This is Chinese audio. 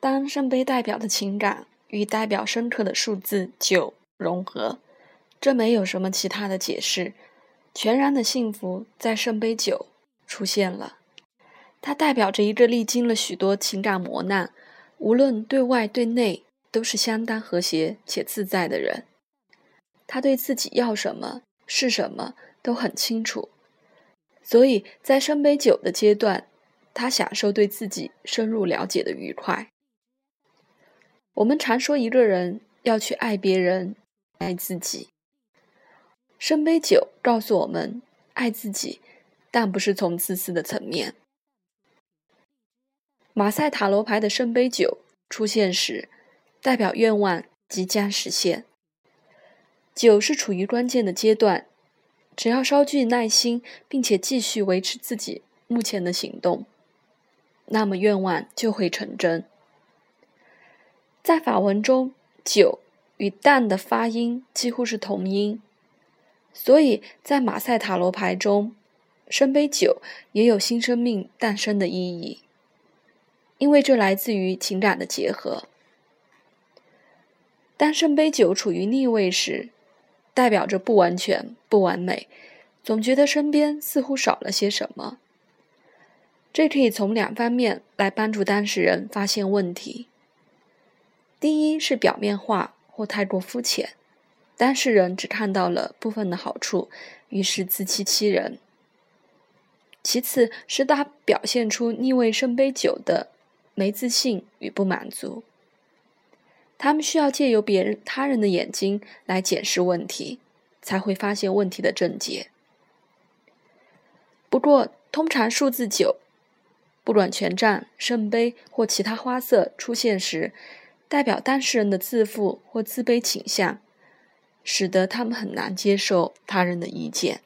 当圣杯代表的情感与代表深刻的数字九融合，这没有什么其他的解释，全然的幸福在圣杯九出现了。它代表着一个历经了许多情感磨难，无论对外对内都是相当和谐且自在的人。他对自己要什么是什么都很清楚，所以在圣杯九的阶段，他享受对自己深入了解的愉快。我们常说一个人要去爱别人，爱自己。圣杯九告诉我们，爱自己，但不是从自私的层面。马赛塔罗牌的圣杯九出现时，代表愿望即将实现。九是处于关键的阶段，只要稍具耐心，并且继续维持自己目前的行动，那么愿望就会成真。在法文中，酒与蛋的发音几乎是同音，所以在马赛塔罗牌中，圣杯酒也有新生命诞生的意义。因为这来自于情感的结合。当圣杯酒处于逆位时，代表着不完全、不完美，总觉得身边似乎少了些什么。这可以从两方面来帮助当事人发现问题：第一是表面化或太过肤浅，当事人只看到了部分的好处，于是自欺欺人；其次是他表现出逆位圣杯九的。没自信与不满足，他们需要借由别人、他人的眼睛来检视问题，才会发现问题的症结。不过，通常数字九，不管权杖、圣杯或其他花色出现时，代表当事人的自负或自卑倾向，使得他们很难接受他人的意见。